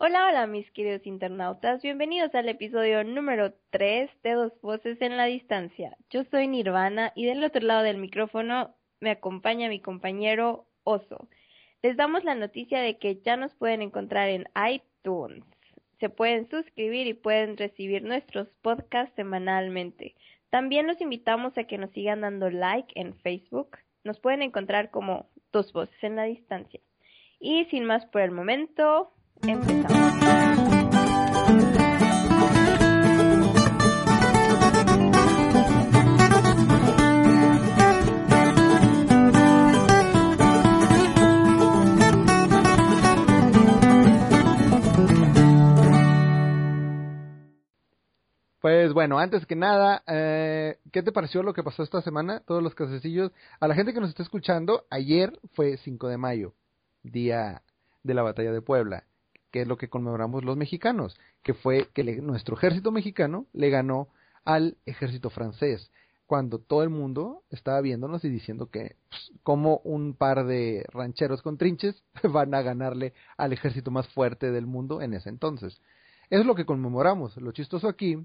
Hola, hola mis queridos internautas, bienvenidos al episodio número 3 de Dos Voces en la Distancia. Yo soy Nirvana y del otro lado del micrófono me acompaña mi compañero Oso. Les damos la noticia de que ya nos pueden encontrar en iTunes. Se pueden suscribir y pueden recibir nuestros podcasts semanalmente. También los invitamos a que nos sigan dando like en Facebook. Nos pueden encontrar como Dos Voces en la Distancia. Y sin más por el momento, Empezamos. Pues bueno, antes que nada, eh, ¿qué te pareció lo que pasó esta semana? Todos los casecillos. A la gente que nos está escuchando, ayer fue 5 de mayo, día de la batalla de Puebla que es lo que conmemoramos los mexicanos, que fue que nuestro ejército mexicano le ganó al ejército francés, cuando todo el mundo estaba viéndonos y diciendo que pues, como un par de rancheros con trinches van a ganarle al ejército más fuerte del mundo en ese entonces. Eso es lo que conmemoramos. Lo chistoso aquí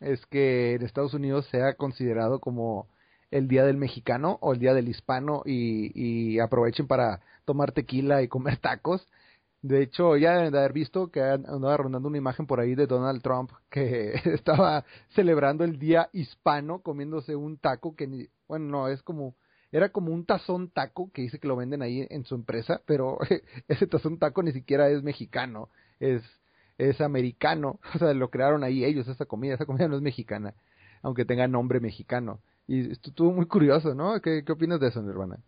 es que en Estados Unidos se ha considerado como el Día del Mexicano o el Día del Hispano y aprovechen para tomar tequila y comer tacos de hecho, ya deben de haber visto que andaba rondando una imagen por ahí de Donald Trump que estaba celebrando el día hispano comiéndose un taco que, bueno, no, es como, era como un tazón taco que dice que lo venden ahí en su empresa, pero ese tazón taco ni siquiera es mexicano, es, es americano, o sea, lo crearon ahí ellos, esa comida, esa comida no es mexicana, aunque tenga nombre mexicano. Y estuvo muy curioso, ¿no? ¿Qué, qué opinas de eso, Nirvana?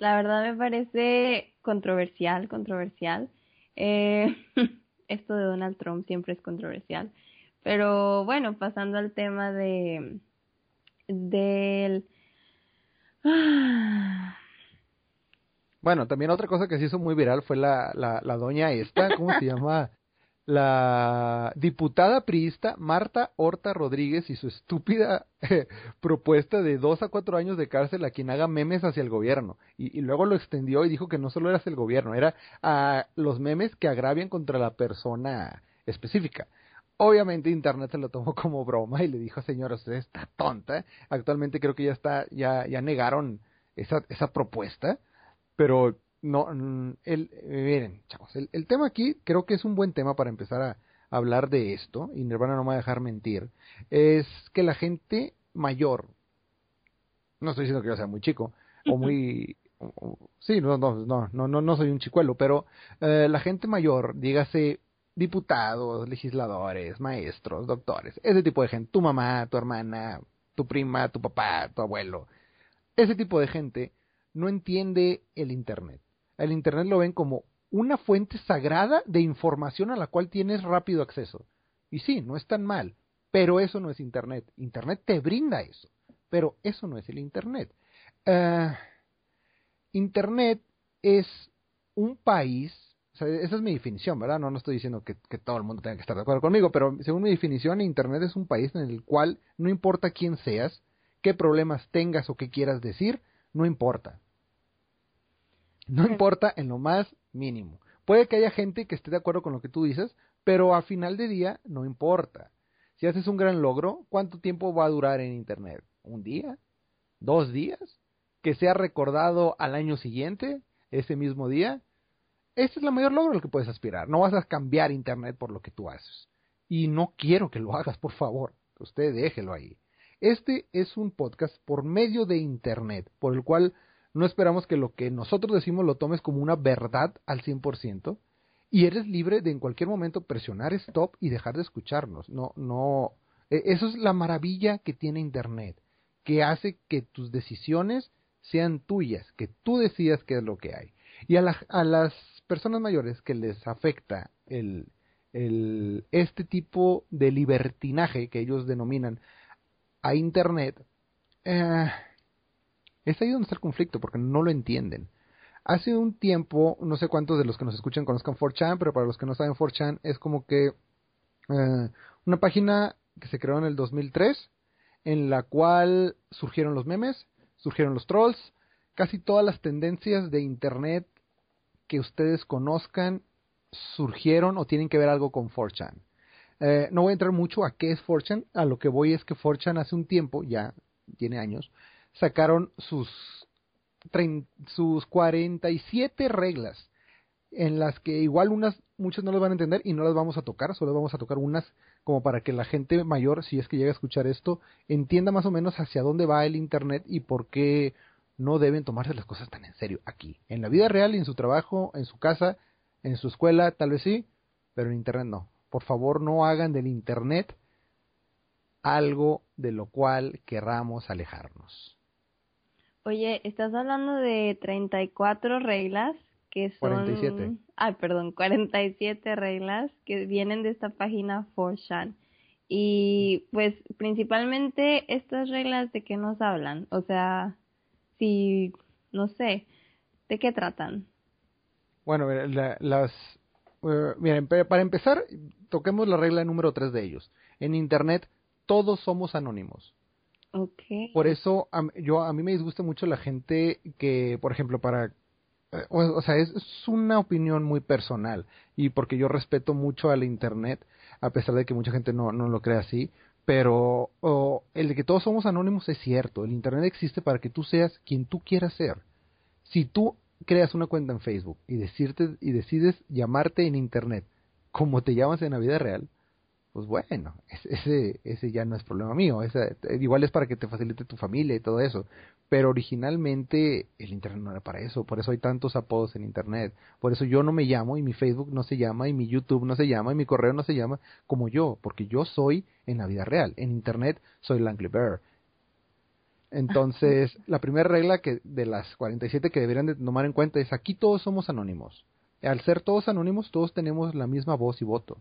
La verdad me parece controversial, controversial. Eh, esto de Donald Trump siempre es controversial. Pero bueno, pasando al tema de del Bueno, también otra cosa que se hizo muy viral fue la, la, la doña esta, ¿cómo se llama? La diputada priista Marta Horta Rodríguez y su estúpida eh, propuesta de dos a cuatro años de cárcel a quien haga memes hacia el gobierno. Y, luego lo extendió y dijo que no solo era el gobierno, era a los memes que agravian contra la persona específica. Obviamente Internet se lo tomó como broma y le dijo, señora, usted está tonta. Actualmente creo que ya está, ya, ya negaron esa, esa propuesta, pero no, el, miren, chavos, el, el, tema aquí creo que es un buen tema para empezar a, hablar de esto, y Nirvana no me va a dejar mentir, es que la gente mayor, no estoy diciendo que yo sea muy chico, o muy, sí, no, no, no, no, no, soy un chicuelo, pero eh, la gente mayor, dígase diputados, legisladores, maestros, doctores, ese tipo de gente, tu mamá, tu hermana, tu prima, tu papá, tu abuelo, ese tipo de gente no entiende el Internet el Internet lo ven como una fuente sagrada de información a la cual tienes rápido acceso. Y sí, no es tan mal, pero eso no es Internet. Internet te brinda eso, pero eso no es el Internet. Eh, Internet es un país, esa es mi definición, ¿verdad? No, no estoy diciendo que, que, todo el mundo tenga que estar de acuerdo conmigo, pero según mi definición, Internet es un país en el cual no importa quién seas, qué problemas tengas o qué quieras decir, no importa. No importa en lo más mínimo. Puede que haya gente que esté de acuerdo con lo que tú dices, pero a final de día no importa. Si haces un gran logro, ¿cuánto tiempo va a durar en Internet? ¿Un día? ¿Dos días? ¿Que sea recordado al año siguiente? ¿Ese mismo día? Ese es el mayor logro al que puedes aspirar. No vas a cambiar Internet por lo que tú haces. Y no quiero que lo hagas, por favor. Usted déjelo ahí. Este es un podcast por medio de Internet, por el cual no esperamos que lo que nosotros decimos lo tomes como una verdad al 100% y eres libre de en cualquier momento presionar stop y dejar de escucharnos. No, no, e, eso es la maravilla que tiene Internet, que hace que tus decisiones sean tuyas, que tú decidas qué es lo que hay. Y a, a las personas mayores que les afecta el, el, este tipo de libertinaje que ellos denominan a Internet, eh, es ahí donde está el conflicto, porque no lo entienden. Hace un tiempo, no sé cuántos de los que nos escuchan conozcan 4chan, pero para los que no saben 4chan es como que eh, una página que se creó en el 2003, en la cual surgieron los memes, surgieron los trolls, casi todas las tendencias de Internet que ustedes conozcan surgieron o tienen que ver algo con 4chan. Eh, no voy a entrar mucho a qué es 4chan, a lo que voy es que 4chan hace un tiempo, ya tiene años, sacaron sus, sus 47 reglas en las que igual unas, muchos no las van a entender y no las vamos a tocar, solo vamos a tocar unas como para que la gente mayor, si es que llega a escuchar esto, entienda más o menos hacia dónde va el Internet y por qué no deben tomarse las cosas tan en serio aquí. En la vida real, en su trabajo, en su casa, en su escuela, tal vez sí, pero en Internet no. Por favor, no hagan del Internet algo de lo cual querramos alejarnos. Oye, estás hablando de 34 reglas que son... 47. Ay, perdón, 47 reglas que vienen de esta página 4chan. Y pues principalmente estas reglas de qué nos hablan, o sea, si, no sé, ¿de qué tratan? Bueno, las... Eh, miren, para empezar, toquemos la regla número 3 de ellos. En Internet todos somos anónimos. Por eso yo a mí me disgusta mucho la gente que, por ejemplo, para eh, o, sea, es, una opinión muy personal y porque yo respeto mucho al Internet, a pesar de que mucha gente no, no lo cree así, pero el de que todos somos anónimos es cierto, el Internet existe para que tú seas quien tú quieras ser. Si tú creas una cuenta en Facebook y, decirte, y decides llamarte en Internet como te llamas en la vida real, pues bueno, ese, ese ya no es problema mío, ese, igual es para que te facilite tu familia y todo eso, pero originalmente el Internet no era para eso, por eso hay tantos apodos en Internet, por eso yo no me llamo y mi Facebook no se llama y mi YouTube no se llama y mi correo no se llama como yo, porque yo soy en la vida real, en Internet soy Langley Bear. Entonces, la primera regla que de las 47 que deberían de tomar en cuenta es aquí todos somos anónimos. Al ser todos anónimos, todos tenemos la misma voz y voto.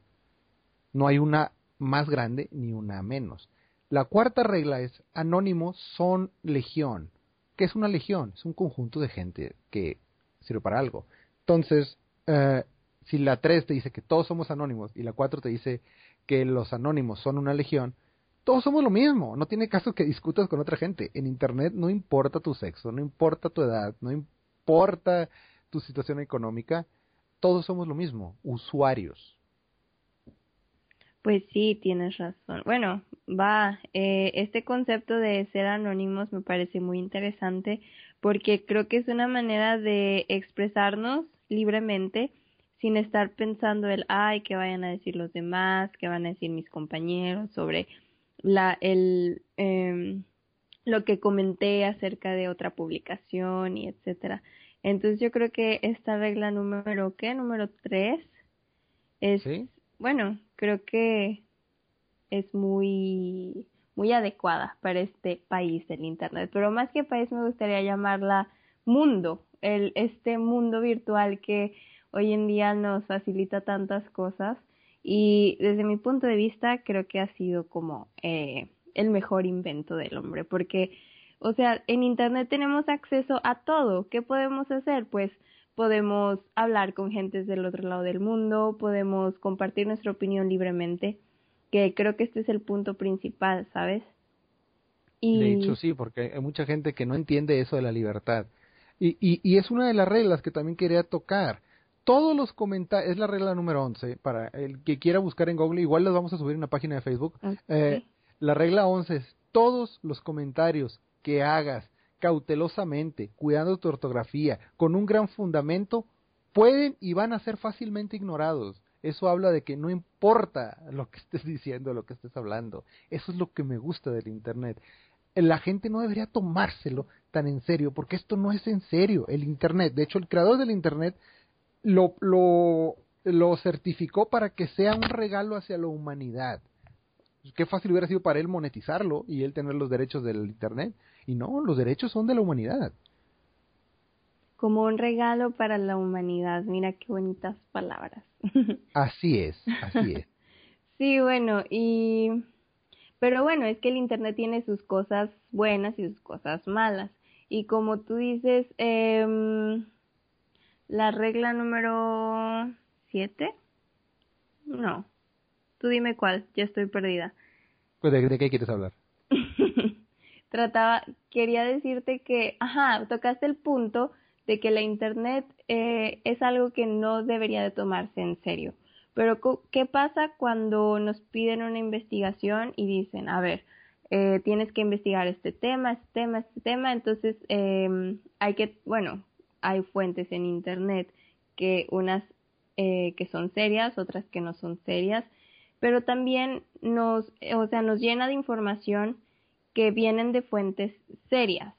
No hay una más grande ni una menos. La cuarta regla es anónimos son legión. ¿Qué es una legión? Es un conjunto de gente que sirve para algo. Entonces, eh, si la 3 te dice que todos somos anónimos y la 4 te dice que los anónimos son una legión, todos somos lo mismo. No tiene caso que discutas con otra gente. En Internet no importa tu sexo, no importa tu edad, no importa tu situación económica, todos somos lo mismo, usuarios. Pues sí, tienes razón. Bueno, va, eh, este concepto de ser anónimos me parece muy interesante porque creo que es una manera de expresarnos libremente sin estar pensando el, ay, que vayan a decir los demás, que van a decir mis compañeros sobre la, el, eh, lo que comenté acerca de otra publicación y etcétera. Entonces yo creo que esta regla número, ¿qué? Número tres es, bueno, creo que es muy, muy adecuada para este país del Internet. Pero más que país me gustaría llamarla mundo, el, este mundo virtual que hoy en día nos facilita tantas cosas y desde mi punto de vista creo que ha sido como eh, el mejor invento del hombre porque o sea en internet tenemos acceso a todo qué podemos hacer pues podemos hablar con gentes del otro lado del mundo, podemos compartir nuestra opinión libremente, que creo que este es el punto principal, ¿sabes? Y... De hecho, sí, porque hay mucha gente que no entiende eso de la libertad. Y, y, y es una de las reglas que también quería tocar. Todos los comentarios, es la regla número 11, para el que quiera buscar en Google, igual las vamos a subir en una página de Facebook. Eh, la regla 11 es, todos los comentarios que hagas cautelosamente, cuidando tu ortografía, con un gran fundamento, pueden y van a ser fácilmente ignorados. Eso habla de que no importa lo que estés diciendo, lo que estés hablando. Eso es lo que me gusta del Internet. La gente no debería tomárselo tan en serio, porque esto no es en serio. El Internet, de hecho, el creador del Internet lo, lo, lo certificó para que sea un regalo hacia la humanidad. Qué fácil hubiera sido para él monetizarlo y él tener los derechos del Internet. Y no, los derechos son de la humanidad. Como un regalo para la humanidad. Mira qué bonitas palabras. Así es, así es. sí, bueno, y... Pero bueno, es que el Internet tiene sus cosas buenas y sus cosas malas. Y como tú dices, eh, la regla número siete, no, tú dime cuál, ya estoy perdida. Pues, ¿De, de qué quieres hablar? Trataba, quería decirte que, ajá, tocaste el punto de que la Internet eh, es algo que no debería de tomarse en serio. Pero ¿qué pasa cuando nos piden una investigación y dicen, a ver, eh, tienes que investigar este tema, este tema, este tema? Entonces eh, hay que, bueno, hay fuentes en Internet que unas eh, que son serias, otras que no son serias, pero también nos, o sea, nos llena de información que vienen de fuentes serias.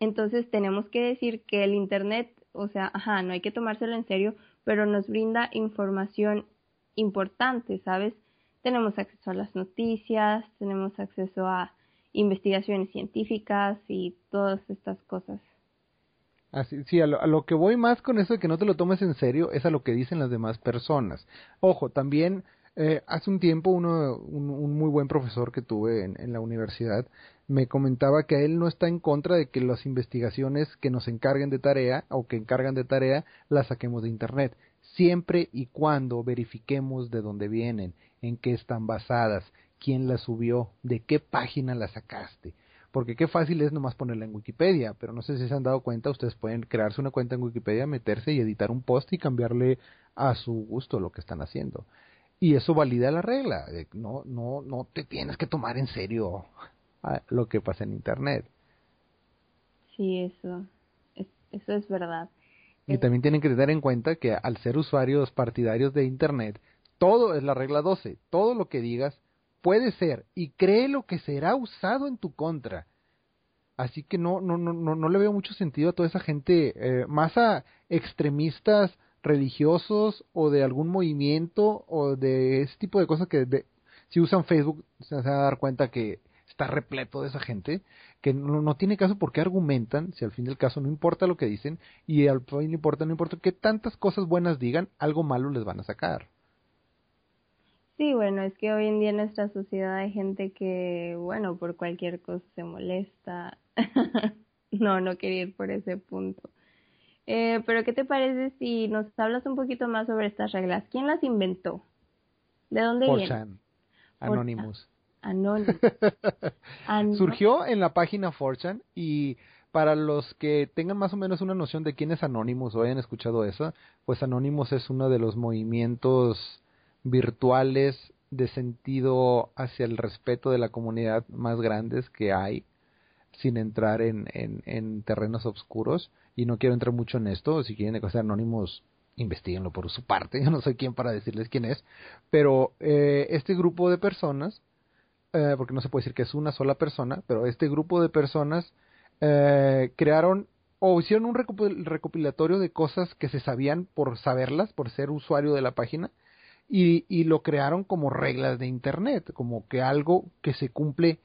Entonces tenemos que decir que el Internet, o sea, ajá, no hay que tomárselo en serio, pero nos brinda información importante, ¿sabes? Tenemos acceso a las noticias, tenemos acceso a investigaciones científicas y todas estas cosas. Así, sí, a lo, que voy más con eso de que no te lo tomes en serio es a lo que dicen las demás personas. Ojo, también eh, hace un tiempo uno, un, muy buen profesor que tuve en, la universidad me comentaba que él no está en contra de que las investigaciones que nos encarguen de tarea o que encargan de tarea las saquemos de Internet, siempre y cuando verifiquemos de dónde vienen, en qué están basadas, quién las subió, de qué página las sacaste porque qué fácil es nomás ponerla en Wikipedia, pero no sé si se han dado cuenta, ustedes pueden crearse una cuenta en Wikipedia, meterse y editar un post y cambiarle a su gusto lo que están haciendo. Y eso valida la regla, no, no, no te tienes que tomar en serio lo que pasa en Internet. Sí, eso, eso es verdad. Y también tienen que tener en cuenta que al ser usuarios partidarios de Internet, todo es la regla 12, todo lo que digas puede ser y cree lo que será usado en tu contra. Así que no, no, no, no, no le veo mucho sentido a toda esa gente, eh, más a extremistas religiosos o de algún movimiento o de ese tipo de cosas que si usan Facebook se van a dar cuenta que está repleto de esa gente que no, no, tiene caso porque argumentan, si al fin del caso no importa lo que dicen y al fin no importa, no importa que tantas cosas buenas digan, algo malo les van a sacar. Sí, bueno, es que hoy en día en nuestra sociedad hay gente que, bueno, por cualquier cosa se molesta. no, no quería ir por ese punto. Eh, pero ¿qué te parece si nos hablas un poquito más sobre estas reglas? ¿Quién las inventó? ¿De dónde vienen? Anonymous. Anonymous. Surgió en la página Forchan y para los que tengan más o menos una noción de quién es Anonymous o hayan escuchado eso, pues Anonymous es uno de los movimientos virtuales de sentido hacia el respeto de la comunidad más grandes que hay, sin entrar en, en, terrenos oscuros. Y no quiero entrar mucho en esto, si quieren ser anónimos, investiguenlo por su parte, yo no soy quien para decirles quién es, pero eh, este grupo de personas, eh, porque no se puede decir que es una sola persona, pero este grupo de personas eh, crearon o hicieron un recopilatorio de cosas que se sabían por saberlas, por ser usuario de la página, y, y lo crearon como reglas de Internet, como que algo que se cumple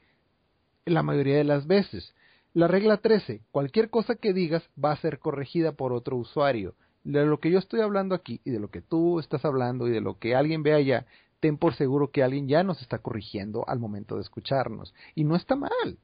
la mayoría de las veces. La regla 13, cualquier cosa que digas va a ser corregida por otro usuario. De lo que yo estoy hablando aquí y de lo que tú estás hablando y de lo que alguien ve allá, ten por seguro que alguien ya nos está corrigiendo al momento de escucharnos. Y no está mal.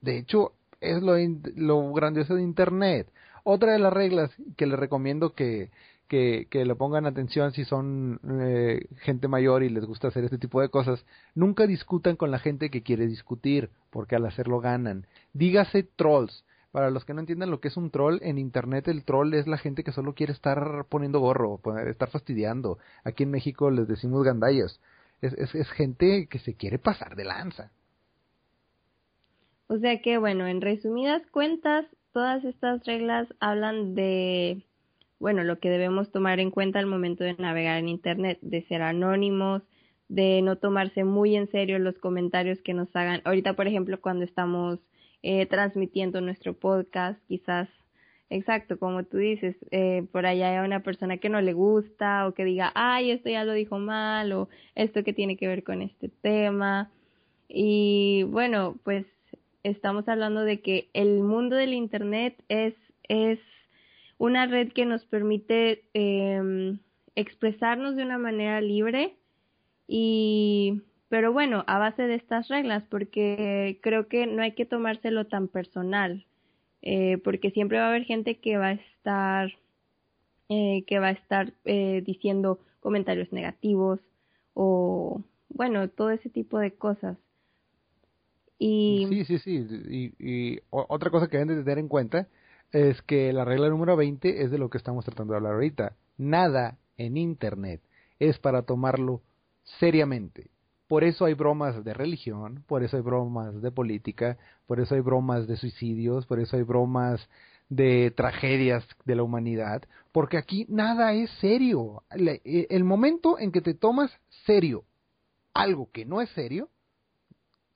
De hecho, es lo, lo grandioso de Internet. Otra de las reglas que les recomiendo que, que, le pongan atención si son eh, gente mayor y les gusta hacer este tipo de cosas, nunca discutan con la gente que quiere discutir, porque al hacerlo ganan. Dígase trolls. Para los que no entiendan lo que es un troll, en internet el troll es la gente que solo quiere estar poniendo gorro, estar fastidiando. Aquí en México les decimos gandallas. Es, es, es gente que se quiere pasar de lanza. O sea que, bueno, en resumidas cuentas, todas estas reglas hablan de bueno, lo que debemos tomar en cuenta al momento de navegar en Internet, de ser anónimos, de no tomarse muy en serio los comentarios que nos hagan. Ahorita, por ejemplo, cuando estamos eh, transmitiendo nuestro podcast, quizás, exacto, como tú dices, eh, por allá hay una persona que no le gusta o que diga, ay, esto ya lo dijo mal o esto que tiene que ver con este tema. Y bueno, pues estamos hablando de que el mundo del Internet es, es una red que nos permite eh, expresarnos de una manera libre y pero bueno a base de estas reglas porque creo que no hay que tomárselo tan personal eh, porque siempre va a haber gente que va a estar eh, que va a estar eh, diciendo comentarios negativos o bueno todo ese tipo de cosas. Y sí sí sí y, y otra cosa que deben de tener en cuenta es que la regla número 20 es de lo que estamos tratando de hablar ahorita. Nada en Internet es para tomarlo seriamente. Por eso hay bromas de religión, por eso hay bromas de política, por eso hay bromas de suicidios, por eso hay bromas de tragedias de la humanidad, porque aquí nada es serio. E, el momento en que te tomas serio algo que no es serio,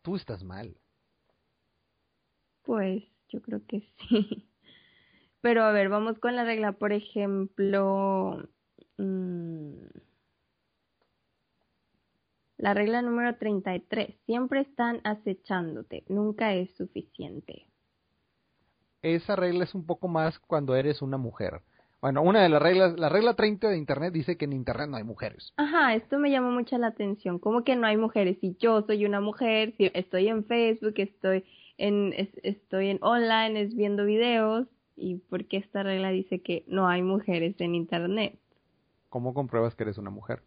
tú estás mal. Pues yo creo que sí. Pero a ver, vamos con la regla, por ejemplo, mm, la regla número 33, siempre están acechándote, nunca es suficiente. Esa regla es un poco más cuando eres una mujer. Bueno, una de las reglas, la regla 30 de Internet dice que en Internet no hay mujeres. Ajá, esto me llamó mucho la atención. ¿Cómo que no hay mujeres? Si yo soy una mujer, si estoy en Facebook, estoy en, estoy en online, es viendo videos, ¿Y por qué esta regla dice que no hay mujeres en Internet? ¿Cómo compruebas que eres una mujer?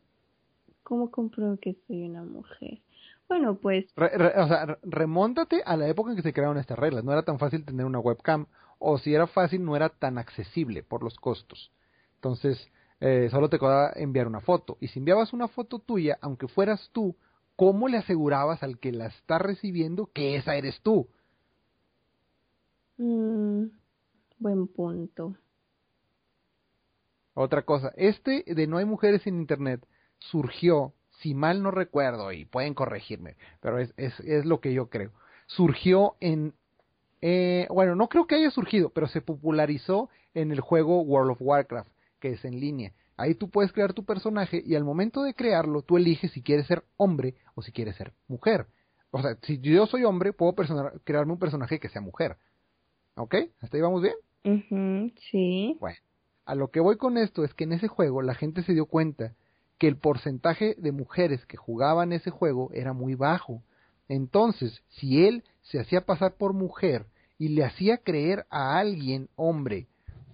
¿Cómo compruebo que soy una mujer? Bueno, pues... o sea, remóntate a la época en que se crearon estas reglas. No era tan fácil tener una webcam. O si era fácil, no era tan accesible por los costos. Entonces, eh, solo te quedaba enviar una foto. Y si enviabas una foto tuya, aunque fueras tú, ¿cómo le asegurabas al que la está recibiendo que esa eres tú? Mm, Buen punto. Otra cosa, este de no hay mujeres en Internet surgió, si mal no recuerdo, y pueden corregirme, pero es, es, es lo que yo creo, surgió en, eh, bueno, no creo que haya surgido, pero se popularizó en el juego World of Warcraft, que es en línea. Ahí tú puedes crear tu personaje y al momento de crearlo tú eliges si quieres ser hombre o si quieres ser mujer. O sea, si yo soy hombre, puedo crearme un personaje que sea mujer. ¿Ok? ¿Hasta ahí vamos bien? Sí. Bueno, a lo que voy con esto es que en ese juego la gente se dio cuenta que el porcentaje de mujeres que jugaban ese juego era muy bajo. Entonces, si él se hacía pasar por mujer y le hacía creer a alguien, hombre,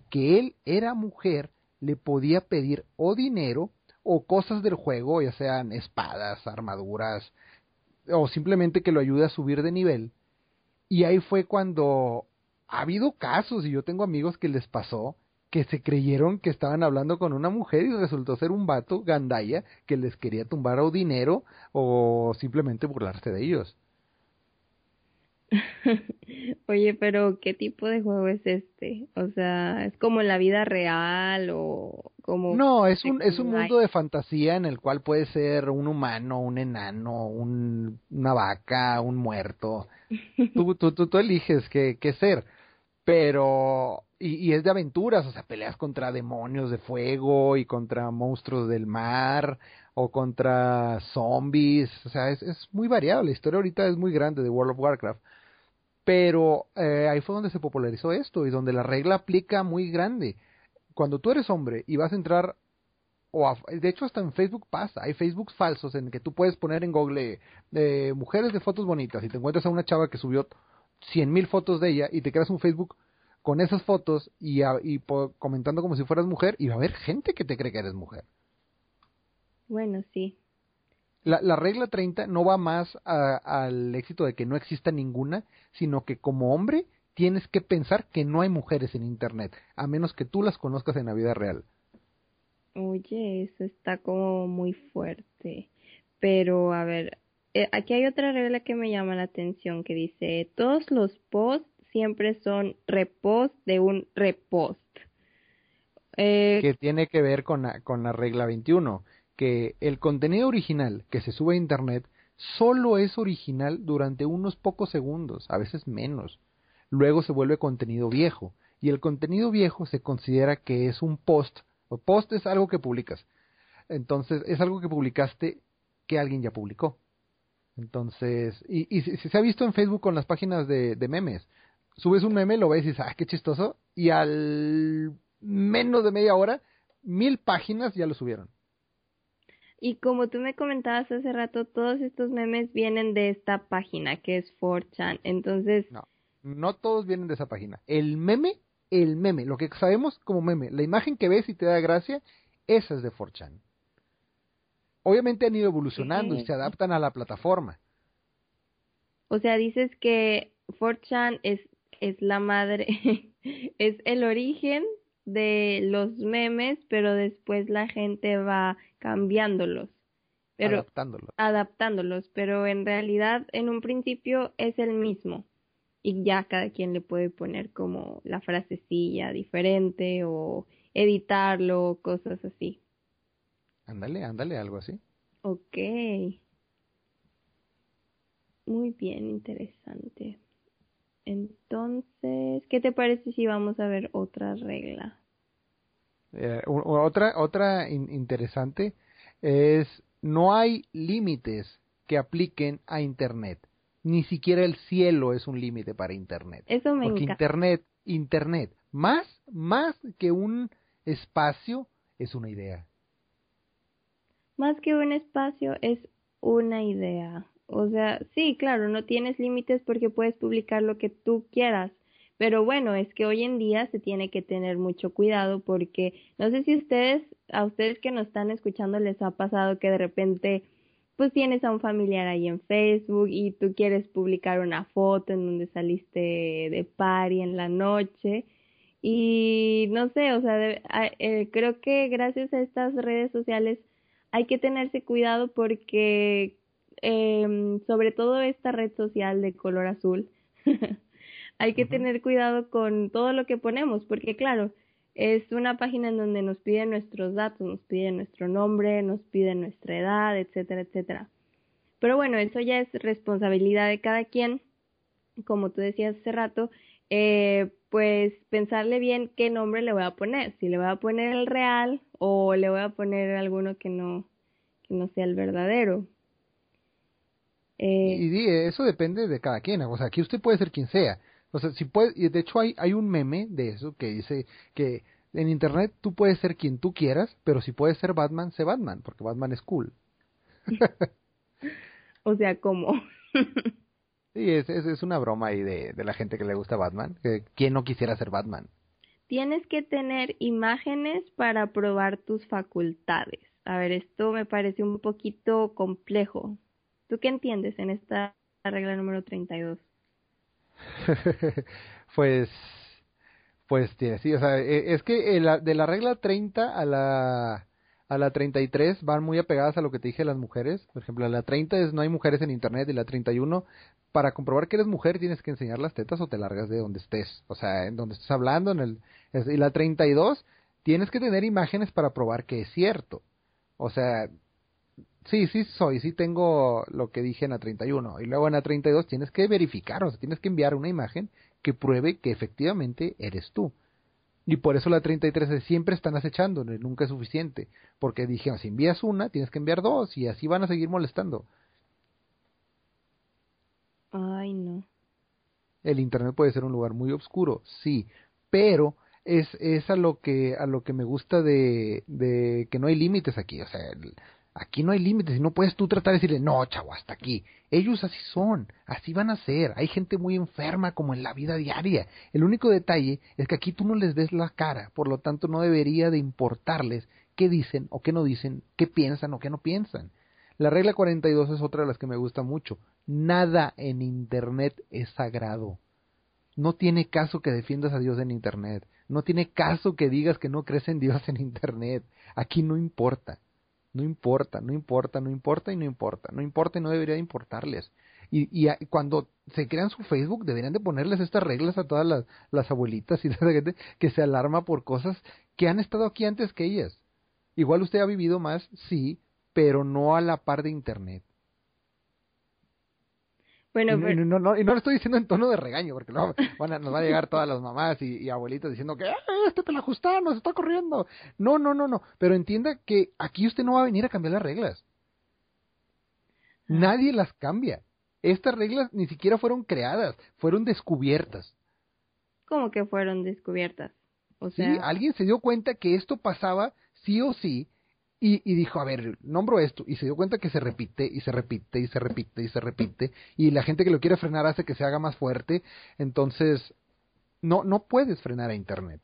que él era mujer, le podía pedir o dinero o cosas del juego, ya sean espadas, armaduras, o simplemente que lo ayude a subir de nivel. Y ahí fue cuando ha habido casos, y yo tengo amigos que les pasó, que se creyeron que estaban hablando con una mujer y resultó ser un vato gandaya que les quería tumbar o dinero o simplemente burlarse de ellos. Oye, pero ¿qué tipo de juego es este? O sea, ¿es como en la vida real o como...? No, es un, es un mundo de fantasía en el cual puede ser un humano, un enano, un, una vaca, un muerto. Tú, tú, tú, tú eliges qué, qué ser pero y, y, es de aventuras, o sea, peleas contra demonios de fuego y contra monstruos del mar o contra zombies, o sea, es, es muy variado, la historia ahorita es muy grande de World of Warcraft, pero eh, ahí fue donde se popularizó esto y donde la regla aplica muy grande. Cuando tú eres hombre y vas a entrar, o de hecho hasta en Facebook pasa, hay Facebook falsos en que tú puedes poner en Google eh, mujeres de fotos bonitas y te encuentras a una chava que subió cien mil fotos de ella y te creas un Facebook con esas fotos y, y comentando como si fueras mujer y va a haber gente que te cree que eres mujer. Bueno, sí. La, la regla 30 no va más al éxito de que no exista ninguna, sino que como hombre tienes que pensar que no hay mujeres en Internet, a menos que tú las conozcas en la vida real. Oye, eso está como muy fuerte. Pero, a ver, eh, aquí hay otra regla que me llama la atención que dice, todos los posts siempre son repost de un repost. Eh, que tiene que ver con la, con la regla 21, que el contenido original que se sube a Internet solo es original durante unos pocos segundos, a veces menos. Luego se vuelve contenido viejo, y el contenido viejo se considera que es un post, o post es algo que publicas. Entonces, es algo que publicaste que alguien ya publicó. Entonces, y, y se, se, ha visto en Facebook con las páginas de, de, memes. Subes un meme, lo ves y dices, ah, qué chistoso. Y al menos de media hora, mil páginas ya lo subieron. Y como tú me comentabas hace rato, todos estos memes vienen de esta página que es 4chan. Entonces. No, no todos vienen de esa página. El meme, el meme, lo que sabemos como meme, la imagen que ves y te da gracia, esa es de 4chan obviamente han ido evolucionando y se adaptan a la plataforma. O sea, dices que 4chan es es la madre, es el origen de los memes, pero después la gente va cambiándolos. Pero, adaptándolos. Adaptándolos, pero en realidad en un principio es el mismo. Y ya cada quien le puede poner como la frasecilla diferente o editarlo, cosas así. Ándale, ándale, algo así. Ok. Muy bien, interesante. Entonces, ¿qué te parece si vamos a ver otra regla? Eh, otra otra interesante es no hay límites que apliquen a Internet. Ni siquiera el cielo es un límite para Internet. Eso me Porque Internet, Internet, más, más que un espacio, es una idea. Más que un espacio, es una idea. O sea, sí, claro, no tienes límites porque puedes publicar lo que tú quieras. Pero bueno, es que hoy en día se tiene que tener mucho cuidado porque no sé si ustedes, a ustedes que nos están escuchando les ha pasado que de repente pues tienes a un familiar ahí en Facebook y tú quieres publicar una foto en donde saliste de party en la noche y no sé, o sea, eh, creo que gracias a estas redes sociales hay que tenerse cuidado porque eh, sobre todo esta red social de color azul, hay que tener cuidado con todo lo que ponemos, porque claro, es una página en donde nos piden nuestros datos, nos piden nuestro nombre, nos piden nuestra edad, etcétera, etcétera. Pero bueno, eso ya es responsabilidad de cada quien, como tú decías hace rato, eh, pues pensarle bien qué nombre le voy a poner, si le voy a poner el real o le voy a poner alguno que no, que no sea el verdadero. Eh, y, eso depende de cada quien. O sea, aquí usted puede ser quien sea. O sea, si puede, y de hecho hay, hay un meme de eso que dice que en internet tú puedes ser quien tú quieras, pero si puedes ser Batman, sé Batman, porque Batman es cool. o sea, ¿cómo? sí, es, es, es, una broma ahí de, de la gente que le gusta Batman. ¿Quién no quisiera ser Batman? Tienes que tener imágenes para probar tus facultades. A ver, esto me parece un poquito complejo. ¿Tú qué entiendes en esta regla número 32? pues, pues sí, o sea, e, es que de la regla 30 a la, a la 33 van muy apegadas a lo que te dije las mujeres. Por ejemplo, la 30 es no hay mujeres en internet y la 31 para comprobar que eres mujer tienes que enseñar las tetas o te largas de donde estés, o sea, en donde estés hablando en el y la 32 tienes que tener imágenes para probar que es cierto. O sea, sí, sí soy, sí tengo lo que dije en la 31. Y luego en la 32 tienes que verificar, o sea, tienes que enviar una imagen que pruebe que efectivamente eres tú. Y por eso la 33 siempre están acechando, nunca es suficiente. Porque dije, si envías una, tienes que enviar dos y así van a seguir molestando. Ay, no. El Internet puede ser un lugar muy oscuro, sí, pero es, es a lo que a lo que me gusta de, de que no hay límites aquí o sea aquí no hay límites y no puedes tú tratar de decirle no chavo hasta aquí ellos así son así van a ser hay gente muy enferma como en la vida diaria el único detalle es que aquí tú no les ves la cara por lo tanto no debería de importarles qué dicen o qué no dicen qué piensan o qué no piensan la regla 42 es otra de las que me gusta mucho nada en internet es sagrado no tiene caso que defiendas a Dios en Internet. No tiene caso que digas que no crees en Dios en Internet. Aquí no importa. No importa, no importa, no importa y no importa. No importa y no debería importarles. Y, y cuando se crean su Facebook deberían de ponerles estas reglas a todas las, las abuelitas y la gente que se alarma por cosas que han estado aquí antes que ellas. Igual usted ha vivido más, sí, pero no a la par de Internet. Bueno, y, no, no, y no lo estoy diciendo en tono de regaño, porque no, van a, nos va a llegar todas las mamás y, abuelitas diciendo que ah, este te la ajustaron, se está corriendo. No, no, no, no. Pero entienda que aquí usted no va a venir a cambiar las reglas. Nadie las cambia. Estas reglas ni siquiera fueron creadas, fueron descubiertas. ¿Cómo que fueron descubiertas? O sea... Sí, alguien se dio cuenta que esto pasaba sí o sí y, y, dijo, a ver, nombro esto, y se dio cuenta que se repite, y se repite, y se repite, y se repite, y la gente que lo quiere frenar hace que se haga más fuerte, entonces no, no puedes frenar a Internet.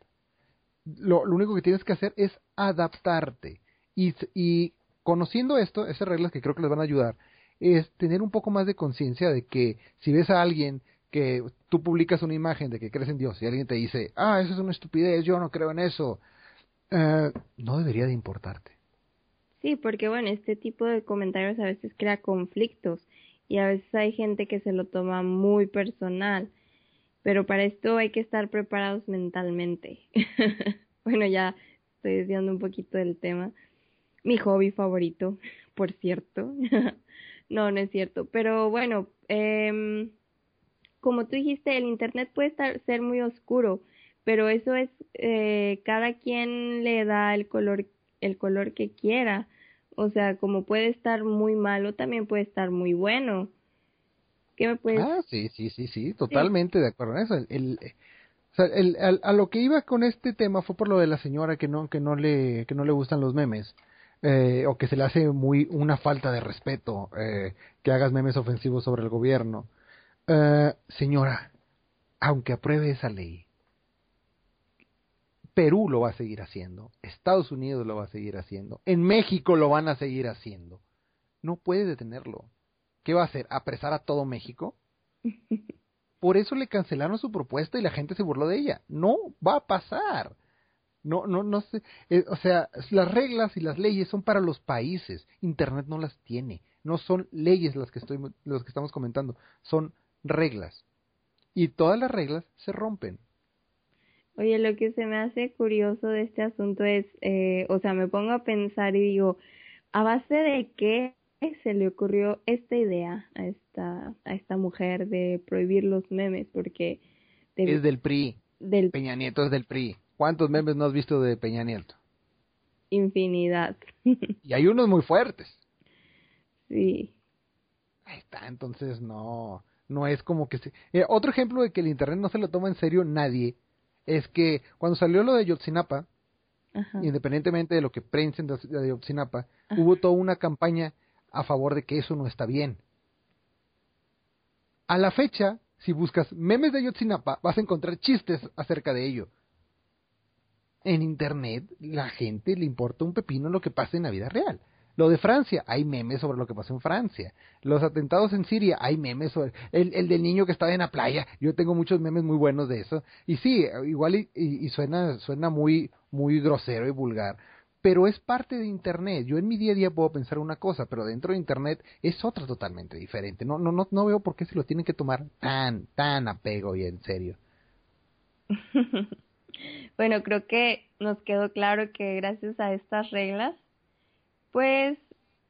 Lo, lo único que tienes que hacer es adaptarte. Y, y conociendo esto, esas reglas que creo que les van a ayudar, es tener un poco más de conciencia de que si ves a alguien que tú publicas una imagen de que crees en Dios y alguien te dice, ah, eso es una estupidez, yo no creo en eso, eh, no debería de importarte. Sí, porque bueno, este tipo de comentarios a veces crea conflictos y a veces hay gente que se lo toma muy personal, pero para esto hay que estar preparados mentalmente. bueno, ya estoy desviando un poquito del tema. Mi hobby favorito, por cierto. no, no es cierto, pero bueno, eh, como tú dijiste, el Internet puede estar, ser muy oscuro, pero eso es, eh, cada quien le da el color, el color que quiera. O sea, como puede estar muy malo, también puede estar muy bueno. ¿Qué me puedes... Ah, sí, sí, sí, sí, totalmente de acuerdo en eso. El, o sea, el, a, lo que iba con este tema fue por lo de la señora que no, que no le, que no le gustan los memes. Eh, o que se le hace muy una falta de respeto eh, que hagas memes ofensivos sobre el gobierno. Eh, señora, aunque apruebe esa ley, Perú lo va a seguir haciendo, Estados Unidos lo va a seguir haciendo, en México lo van a seguir haciendo. No puede detenerlo. ¿Qué va a hacer? ¿Apresar a todo México? Por eso le cancelaron su propuesta y la gente se burló de ella. No va a pasar. No, no, no sé. Eh, o sea, las reglas y las leyes son para los países. Internet no las tiene. No son leyes las que estoy, los que estamos comentando. Son reglas. Y todas las reglas se rompen. Oye, lo que se me hace curioso de este asunto es, eh, o sea, me pongo a pensar y digo, ¿a base de qué se le ocurrió esta idea a esta, a esta mujer de prohibir los memes? Porque... es del PRI. Del... Peña Nieto es del PRI. ¿Cuántos memes no has visto de Peña Nieto? Infinidad. y hay unos muy fuertes. Sí. Ahí está, entonces no. No es como que se... Eh, otro ejemplo de que el Internet no se lo toma en serio nadie es que cuando salió lo de Yotzinapa, independientemente de lo que prensen de, Yotzinapa, hubo toda una campaña a favor de que eso no está bien. A la fecha, si buscas memes de Yotzinapa, vas a encontrar chistes acerca de ello. En Internet, la gente le importa un pepino lo que pasa en la vida real. Lo de Francia, hay memes sobre lo que pasó en Francia. Los atentados en Siria, hay memes sobre el, el del niño que estaba en la playa. Yo tengo muchos memes muy buenos de eso. Y sí, igual y, suena, suena muy, muy grosero y vulgar. Pero es parte de Internet. Yo en mi día a día puedo pensar una cosa, pero dentro de Internet es otra totalmente diferente. No, no, no, no veo por qué se lo tienen que tomar tan, tan apego y en serio. bueno, creo que nos quedó claro que gracias a estas reglas pues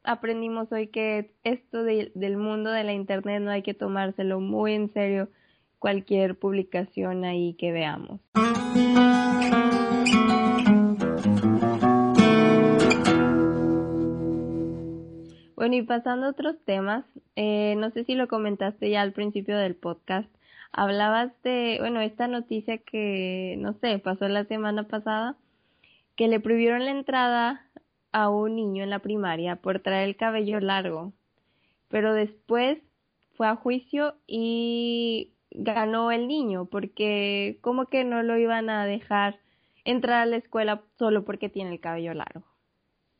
aprendimos hoy que esto del mundo de la internet no hay que tomárselo muy en serio cualquier publicación ahí que veamos. Bueno, y pasando a otros temas, eh, no sé si lo comentaste ya al principio del podcast, hablabas de, bueno, esta noticia que, no sé, pasó la semana pasada, que le prohibieron la entrada a un niño en la primaria por traer el cabello largo, pero después fue a juicio y ganó el niño porque como que no lo iban a dejar entrar a la escuela solo porque tiene el cabello largo.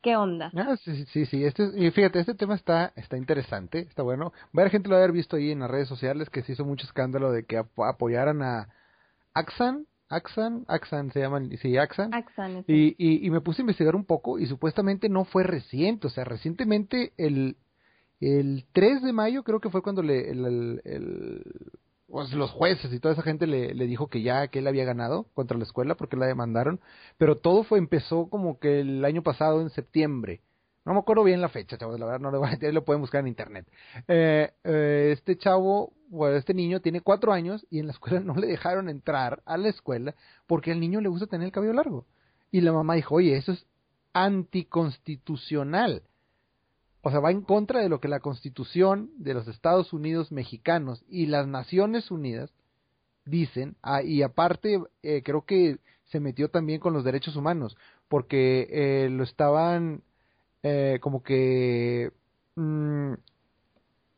¿Qué onda? Ah, sí, sí, sí. Este, y fíjate, este tema está, está interesante, está bueno. Varias gente lo haber visto ahí en las redes sociales que se hizo mucho escándalo de que apoyaran a Axan, Axan, Axan se llaman, sí, Axan. Axan y, y, y, me puse a investigar un poco y supuestamente no fue reciente, o sea, recientemente el, el 3 de mayo creo que fue cuando le, el, el, pues, los jueces y toda esa gente le, le dijo que ya que él había ganado contra la escuela porque la demandaron, pero todo fue empezó como que el año pasado en septiembre. No me acuerdo bien la fecha, chavos, la verdad no lo voy a lo pueden buscar en internet. Eh, eh, este chavo bueno, este niño tiene cuatro años y en la escuela no le dejaron entrar a la escuela porque al niño le gusta tener el cabello largo. Y la mamá dijo, oye, eso es anticonstitucional. O sea, va en contra de lo que la Constitución de los Estados Unidos mexicanos y las Naciones Unidas dicen. Ah, y aparte, eh, creo que se metió también con los derechos humanos, porque eh, lo estaban eh, como que mm,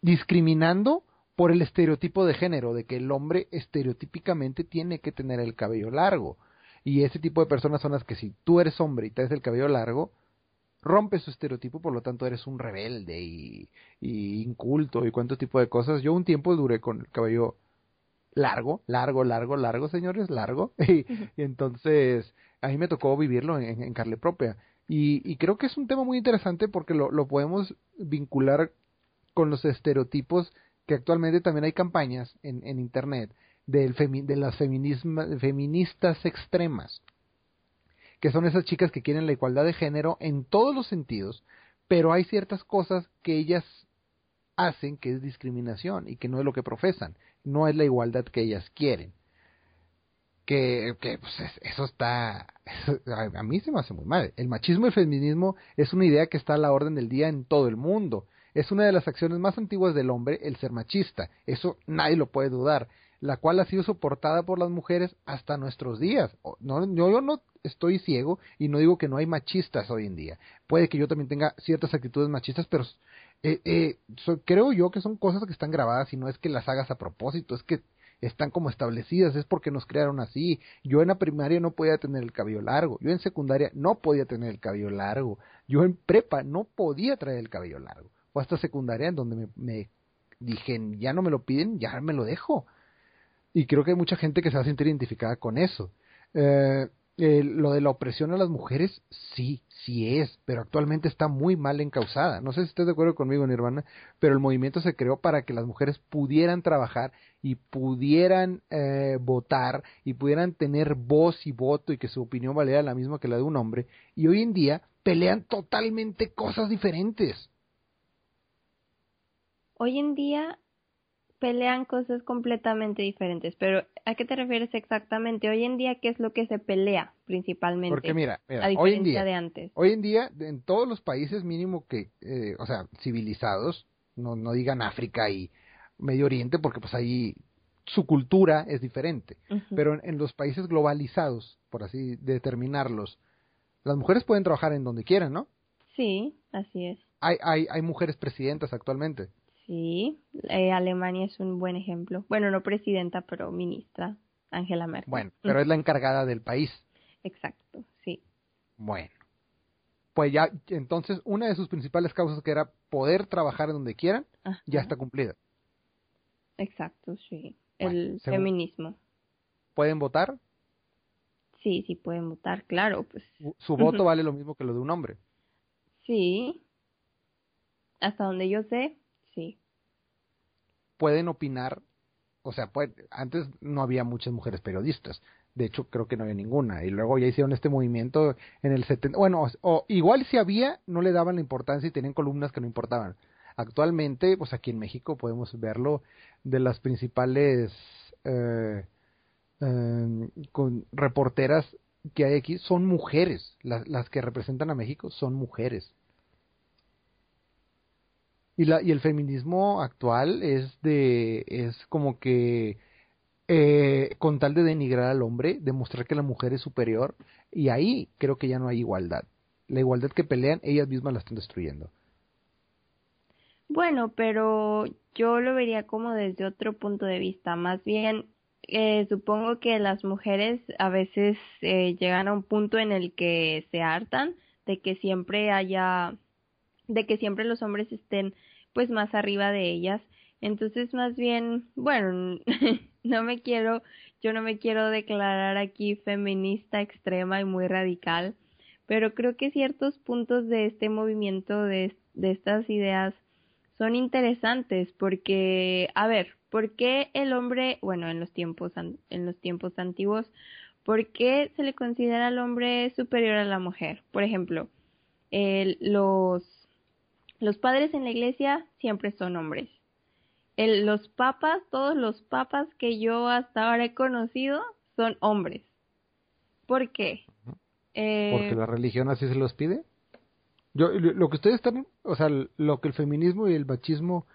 discriminando por el estereotipo de género, de que el hombre estereotípicamente tiene que tener el cabello largo. Y ese tipo de personas son las que si tú eres hombre y tienes el cabello largo, rompes su estereotipo, por lo tanto eres un rebelde y, y inculto y cuánto tipo de cosas. Yo un tiempo duré con el cabello largo, largo, largo, largo, señores, largo. y, entonces, a mí me tocó vivirlo en, en carne propia. Y, y, creo que es un tema muy interesante porque lo, podemos vincular con los estereotipos que actualmente también hay campañas en, en Internet del de las feministas extremas, que son esas chicas que quieren la igualdad de género en todos los sentidos, pero hay ciertas cosas que ellas hacen que es discriminación y que no es lo que profesan, no es la igualdad que ellas quieren. Que, que pues eso está, a mí se me hace muy mal. El machismo y el feminismo es una idea que está a la orden del día en todo el mundo. Es una de las acciones más antiguas del hombre el ser machista. Eso nadie lo puede dudar. La cual ha sido soportada por las mujeres hasta nuestros días. No, yo, no estoy ciego y no digo que no hay machistas hoy en día. Puede que yo también tenga ciertas actitudes machistas, pero eh, eh, creo yo que son cosas que están grabadas y no es que las hagas a propósito, es que están como establecidas, es porque nos crearon así. Yo en la primaria no podía tener el cabello largo, yo en secundaria no podía tener el cabello largo, yo en prepa no podía traer el cabello largo. O hasta secundaria en donde me, me dije, ya no me lo piden, ya me lo dejo. Y creo que hay mucha gente que se va a sentir identificada con eso. Eh, eh, lo de la opresión a las mujeres, sí, sí es, pero actualmente está muy mal encausada. No sé si estás de acuerdo conmigo, Nirvana, pero el movimiento se creó para que las mujeres pudieran trabajar y pudieran eh, votar y pudieran tener voz y voto y que su opinión valiera la misma que la de un hombre. Y hoy en día pelean totalmente cosas diferentes. Hoy en día pelean cosas completamente diferentes, pero ¿a qué te refieres exactamente? Hoy en día, ¿qué es lo que se pelea principalmente? Porque mira, a diferencia hoy en día, de antes. Hoy en día, en todos los países mínimo que, eh, o sea, civilizados, no, no digan África y Medio Oriente, porque pues ahí su cultura es diferente, pero en, los países globalizados, por así determinarlos, las mujeres pueden trabajar en donde quieran, ¿no? Sí, así es. Hay, hay, hay mujeres presidentas actualmente. Sí, eh, Alemania es un buen ejemplo. Bueno, no presidenta, pero ministra, Angela Merkel. Bueno, pero es la encargada del país. Exacto, sí. Bueno, pues ya, entonces una de sus principales causas que era poder trabajar donde quieran, ya está cumplida. Exacto, sí. El feminismo. ¿Pueden votar? Sí, sí pueden votar, claro, pues. Su voto vale lo mismo que lo de un hombre. Sí. Hasta donde yo sé. Pueden opinar, o sea, antes no había muchas mujeres periodistas, de hecho creo que no había ninguna, y luego ya hicieron este movimiento en el 70, bueno, o, igual si había, no le daban la importancia y tenían columnas que no importaban. Actualmente, pues aquí en México podemos verlo de las principales eh, eh, reporteras que hay aquí son mujeres, las, las que representan a México son mujeres. Y, la, y el feminismo actual es de, es como que, eh, con tal de denigrar al hombre, demostrar que la mujer es superior, y ahí creo que ya no hay igualdad. La igualdad que pelean, ellas mismas la están destruyendo. Bueno, pero yo lo vería como desde otro punto de vista. Más bien, eh, supongo que las mujeres a veces eh, llegan a un punto en el que se hartan de que siempre haya de que siempre los hombres estén pues más arriba de ellas. Entonces, más bien, bueno, no me quiero, yo no me quiero declarar aquí feminista extrema y muy radical, pero creo que ciertos puntos de este movimiento, de, de estas ideas, son interesantes porque, a ver, ¿por qué el hombre, bueno, en los tiempos, en los tiempos antiguos, ¿por qué se le considera al hombre superior a la mujer? Por ejemplo, los los padres en la iglesia siempre son hombres. El, los papas, todos los papas que yo hasta ahora he conocido son hombres. ¿Por qué? Eh, Porque la religión así se los pide. Yo, lo que ustedes están, o sea, lo que el feminismo y el machismo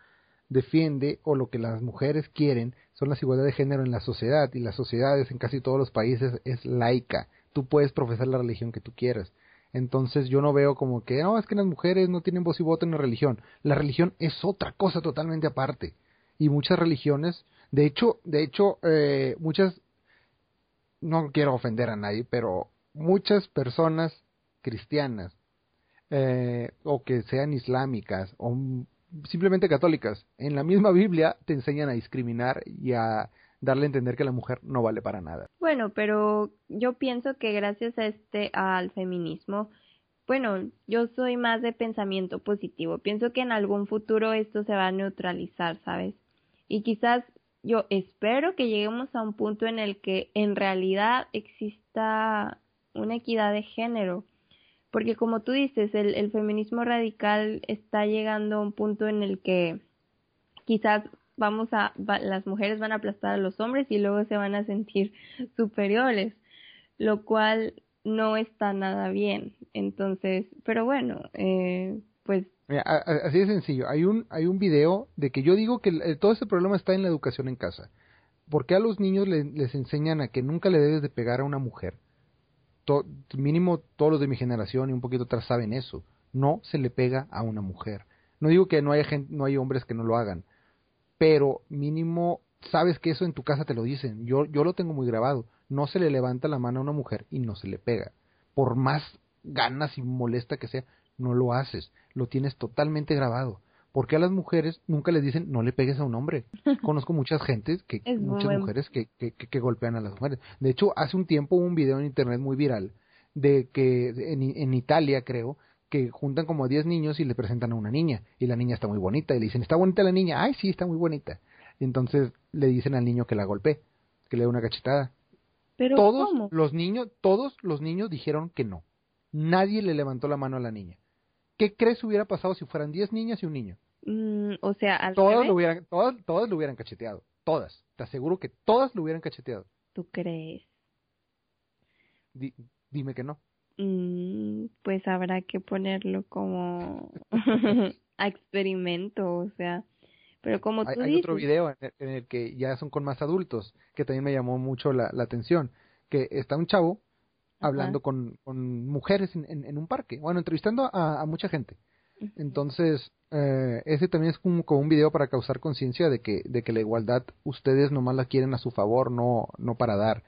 defiende o lo que las mujeres quieren son las igualdades de género en la sociedad y las sociedades en casi todos los países es laica. Tú puedes profesar la religión que tú quieras. Entonces yo no veo como que, no, es que las mujeres no tienen voz y voto en la religión. La religión es otra cosa totalmente aparte. Y muchas religiones, de hecho, de hecho, eh, muchas, no quiero ofender a nadie, pero muchas personas cristianas, eh, o que sean islámicas, o simplemente católicas, en la misma Biblia te enseñan a discriminar y a darle a entender que la mujer no vale para nada. Bueno, pero yo pienso que gracias a este al feminismo, bueno, yo soy más de pensamiento positivo. Pienso que en algún futuro esto se va a neutralizar, ¿sabes? Y quizás yo espero que lleguemos a un punto en el que en realidad exista una equidad de género. Porque como tú dices, el, el feminismo radical está llegando a un punto en el que quizás vamos a, las mujeres van a aplastar a los hombres y luego se van a sentir superiores, lo cual no está nada bien. Entonces, pero bueno, eh, pues así de sencillo. Hay un, hay un video de que yo digo que todo ese problema está en la educación en casa. porque a los niños les enseñan a que nunca le debes de pegar a una mujer? mínimo todos los de mi generación y un poquito atrás saben eso. No se le pega a una mujer. No digo que no haya gente, no hay hombres que no lo hagan, pero mínimo sabes que eso en tu casa te lo dicen. Yo, yo lo tengo muy grabado. No se le levanta la mano a una mujer y no se le pega. Por más ganas y molesta que sea, no lo haces. Lo tienes totalmente grabado. porque a las mujeres nunca les dicen no le pegues a un hombre? Conozco muchas gentes, que, muchas mujeres que, que, que, golpean a las mujeres. De hecho, hace un tiempo hubo un video en internet muy viral de que en, en Italia, creo, que juntan como a 10 niños y le presentan a una niña y la niña está muy bonita y le dicen, ¿está bonita la niña? Ay, sí, está muy bonita. Y entonces le dicen al niño que la golpee, que le dé una cachetada. Pero todos los niños, todos los niños dijeron que no. Nadie le levantó la mano a la niña. ¿Qué crees hubiera pasado si fueran 10 niñas y un niño? Mm, o sea, al todas lo hubieran, todas, todas lo hubieran cacheteado. Todas. Te aseguro que todas lo hubieran cacheteado. ¿Tú crees? dime que no. Mm, pues habrá que ponerlo como a experimento, o sea, pero como tú hay, hay otro video en el, que ya son con más adultos, que también me llamó mucho la, atención, que está un chavo hablando con, con, mujeres en, en, un parque, bueno, entrevistando a, mucha gente. Entonces, eh, ese también es como, como, un video para causar conciencia de que, de que la igualdad ustedes nomás la quieren a su favor, no, no para dar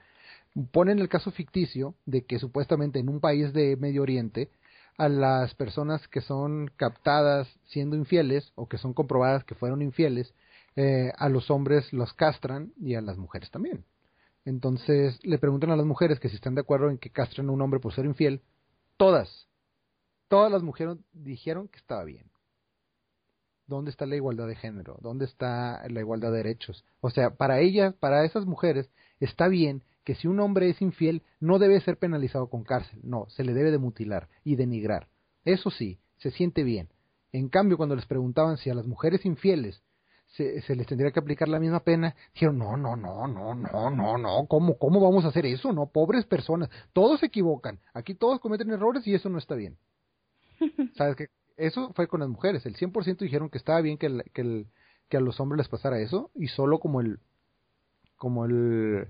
ponen el caso ficticio de que supuestamente en un país de Medio Oriente a las personas que son captadas siendo infieles o que son comprobadas que fueron infieles, eh, a los hombres los castran y a las mujeres también. Entonces le preguntan a las mujeres que si están de acuerdo en que castren a un hombre por ser infiel. Todas, todas las mujeres dijeron que estaba bien. ¿Dónde está la igualdad de género? ¿Dónde está la igualdad de derechos? O sea, para ellas, para esas mujeres, está bien que si un hombre es infiel no debe ser penalizado con cárcel, no, se le debe de mutilar y denigrar. Eso sí, se siente bien. En cambio, cuando les preguntaban si a las mujeres infieles se, se, les tendría que aplicar la misma pena, dijeron, no, no, no, no, no, no, no, ¿cómo, ¿cómo vamos a hacer eso? No, pobres personas, todos se equivocan, aquí todos cometen errores y eso no está bien. ¿Sabes qué? Eso fue con las mujeres, el 100% dijeron que estaba bien que, que, que a los hombres les pasara eso y solo como el, como el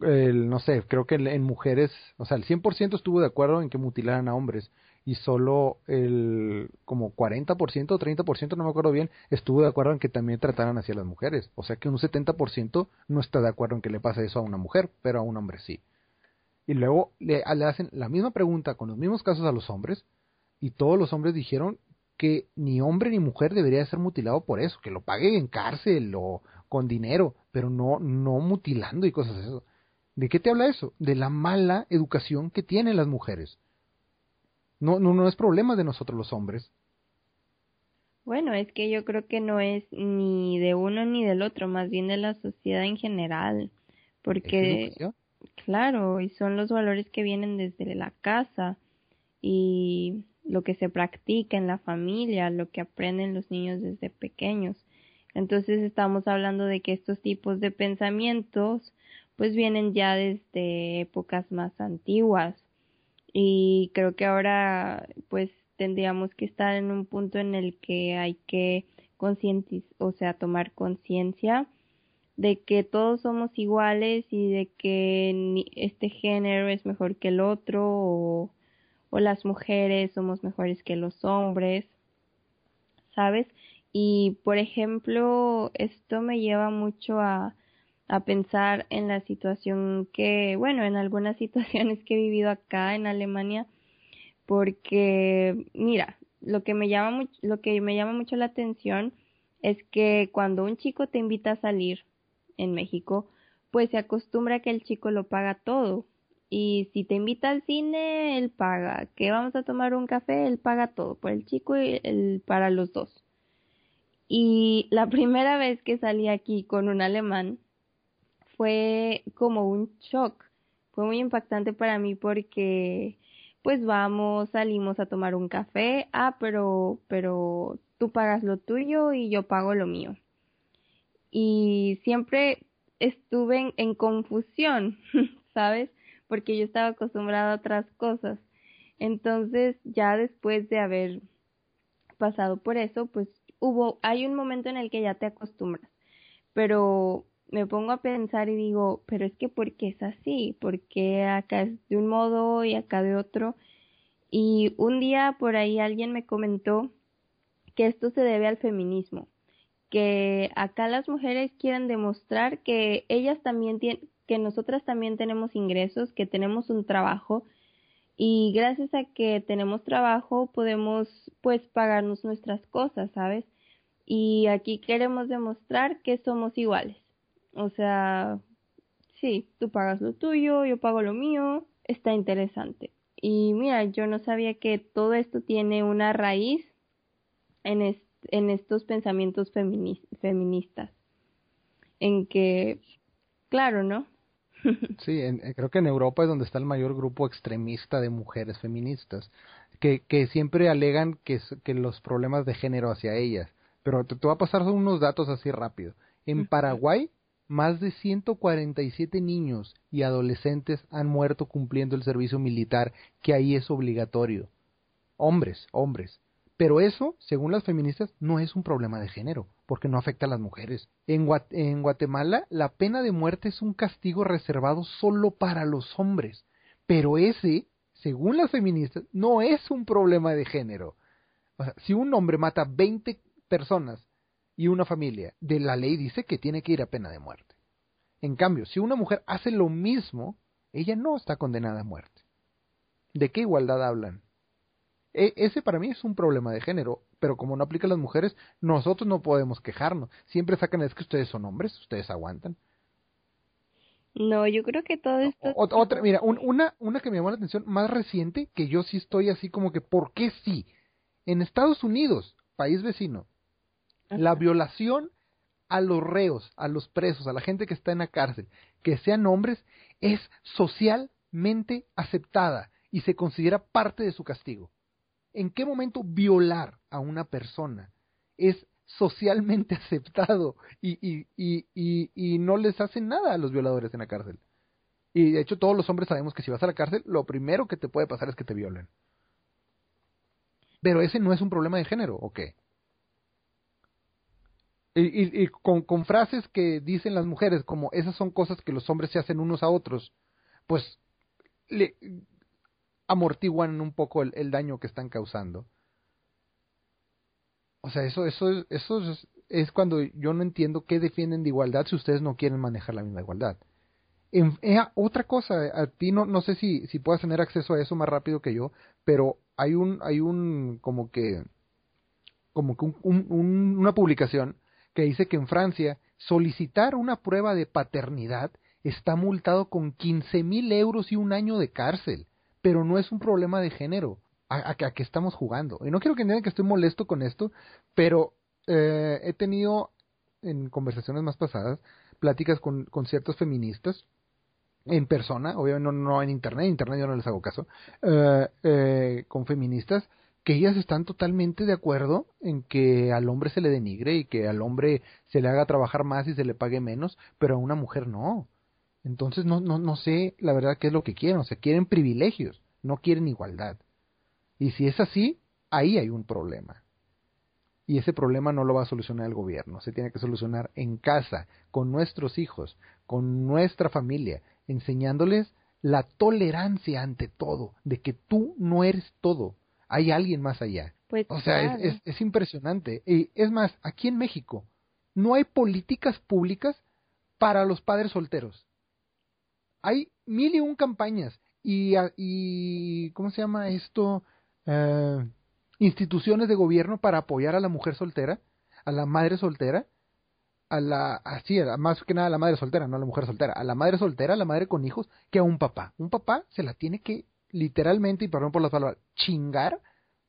el, no sé, creo que en mujeres, o sea, el 100% estuvo de acuerdo en que mutilaran a hombres y solo el como 40% o 30%, no me acuerdo bien, estuvo de acuerdo en que también trataran hacia las mujeres. O sea que un 70% no está de acuerdo en que le pase eso a una mujer, pero a un hombre sí. Y luego le, hacen la misma pregunta con los mismos casos a los hombres y todos los hombres dijeron que ni hombre ni mujer debería ser mutilado por eso, que lo pague en cárcel o con dinero, pero no no mutilando y cosas así. ¿De qué te habla eso? De la mala educación que tienen las mujeres. No, no, no es problema de nosotros los hombres. Bueno, es que yo creo que no es ni de uno ni del otro, más bien de la sociedad en general. Porque, claro, y son los valores que vienen desde la casa y lo que se practica en la familia, lo que aprenden los niños desde pequeños. Entonces estamos hablando de que estos tipos de pensamientos pues vienen ya desde épocas más antiguas y creo que ahora pues tendríamos que estar en un punto en el que hay que conscientizar, o sea, tomar conciencia de que todos somos iguales y de que este género es mejor que el otro o las mujeres somos mejores que los hombres, ¿sabes? Y por ejemplo, esto me lleva mucho a, a pensar en la situación que, bueno, en algunas situaciones que he vivido acá en Alemania, porque, mira, lo que me llama lo que me llama mucho la atención es que cuando un chico te invita a salir, en México, pues se acostumbra que el chico lo paga todo. Y si te invita al cine, él paga. Que vamos a tomar un café, él paga todo, por el chico y el, para los dos. Y la primera vez que salí aquí con un alemán fue como un shock. Fue muy impactante para mí porque pues vamos, salimos a tomar un café, ah, pero pero tú pagas lo tuyo y yo pago lo mío. Y siempre estuve en, confusión, ¿sabes? Porque yo estaba acostumbrada a otras cosas. Entonces, ya después de haber pasado por eso, pues hubo, hay un momento en el que ya te acostumbras, pero me pongo a pensar y digo, pero es que ¿por qué es así? ¿Por qué acá es de un modo y acá de otro? Y un día por ahí alguien me comentó que esto se debe al feminismo, que acá las mujeres quieren demostrar que ellas también tienen, que nosotras también tenemos ingresos, que tenemos un trabajo y gracias a que tenemos trabajo podemos pues pagarnos nuestras cosas, ¿sabes? Y aquí queremos demostrar que somos iguales. O sea, sí, tú pagas lo tuyo, yo pago lo mío, está interesante. Y mira, yo no sabía que todo esto tiene una raíz en, en estos pensamientos feministas. En que, claro, ¿no? Sí, creo que en Europa es donde está el mayor grupo extremista de mujeres feministas, que, que siempre alegan que, que los problemas de género hacia ellas. Pero te, te voy a pasar unos datos así rápido. En Paraguay, más de 147 niños y adolescentes han muerto cumpliendo el servicio militar, que ahí es obligatorio. Hombres, hombres. Pero eso, según las feministas, no es un problema de género, porque no afecta a las mujeres. En, Guatemala, la pena de muerte es un castigo reservado solo para los hombres. Pero ese, según las feministas, no es un problema de género. O sea, si un hombre mata 20 personas y una familia, de la ley dice que tiene que ir a pena de muerte. En cambio, si una mujer hace lo mismo, ella no está condenada a muerte. ¿De qué igualdad hablan? E, ese para mí es un problema de género, pero como no aplica a las mujeres, nosotros no podemos quejarnos. Siempre sacan es que ustedes son hombres, ustedes aguantan. No, yo creo que todo esto... otra, mira, una, una que me llamó la atención más reciente, que yo sí estoy así como que, ¿por qué sí? En Estados Unidos, país vecino, la violación a los reos, a los presos, a la gente que está en la cárcel, que sean hombres, es socialmente aceptada y se considera parte de su castigo. ¿En qué momento violar a una persona es socialmente aceptado y, y, y, y, no les hacen nada a los violadores en la cárcel? Y de hecho todos los hombres sabemos que si vas a la cárcel, lo primero que te puede pasar es que te violen. Pero ese no es un problema de género, ¿o qué? Y, y, con, con, frases que dicen las mujeres, como esas son cosas que los hombres se hacen unos a otros, pues le, amortiguan un poco el, daño que están causando. O sea, eso, eso, eso es, cuando yo no entiendo qué defienden de igualdad si ustedes no quieren manejar la misma igualdad. En, otra cosa, a ti no, no sé si, si puedas tener acceso a eso más rápido que yo, pero hay un, hay un, como que, como que un, una publicación que dice que en Francia solicitar una prueba de paternidad está multado con 15 mil euros y un año de cárcel pero no es un problema de género a, a, que estamos jugando. Y no quiero que entiendan que estoy molesto con esto, pero eh, he tenido en conversaciones más pasadas pláticas con, con ciertos feministas en persona, obviamente no, no, en internet, en internet yo no les hago caso, eh, eh, con feministas que ellas están totalmente de acuerdo en que al hombre se le denigre y que al hombre se le haga trabajar más y se le pague menos, pero a una mujer no. Entonces no, no, no sé la verdad qué es lo que quieren, o sea, quieren privilegios, no quieren igualdad. Y si es así, ahí hay un problema. Y ese problema no lo va a solucionar el gobierno, se tiene que solucionar en casa, con nuestros hijos, con nuestra familia, enseñándoles la tolerancia ante todo, de que tú no eres todo, hay alguien más allá. Pues o sea, es, es impresionante. Y es más, aquí en México no hay políticas públicas para los padres solteros hay mil y un campañas y, y ¿cómo se llama esto? Eh, instituciones de gobierno para apoyar a la mujer soltera, a la madre soltera, a la, así, más que nada a la madre soltera, no a la mujer soltera, a la madre soltera, a la madre con hijos, que a un papá. Un papá se la tiene que literalmente, y perdón por las palabras, chingar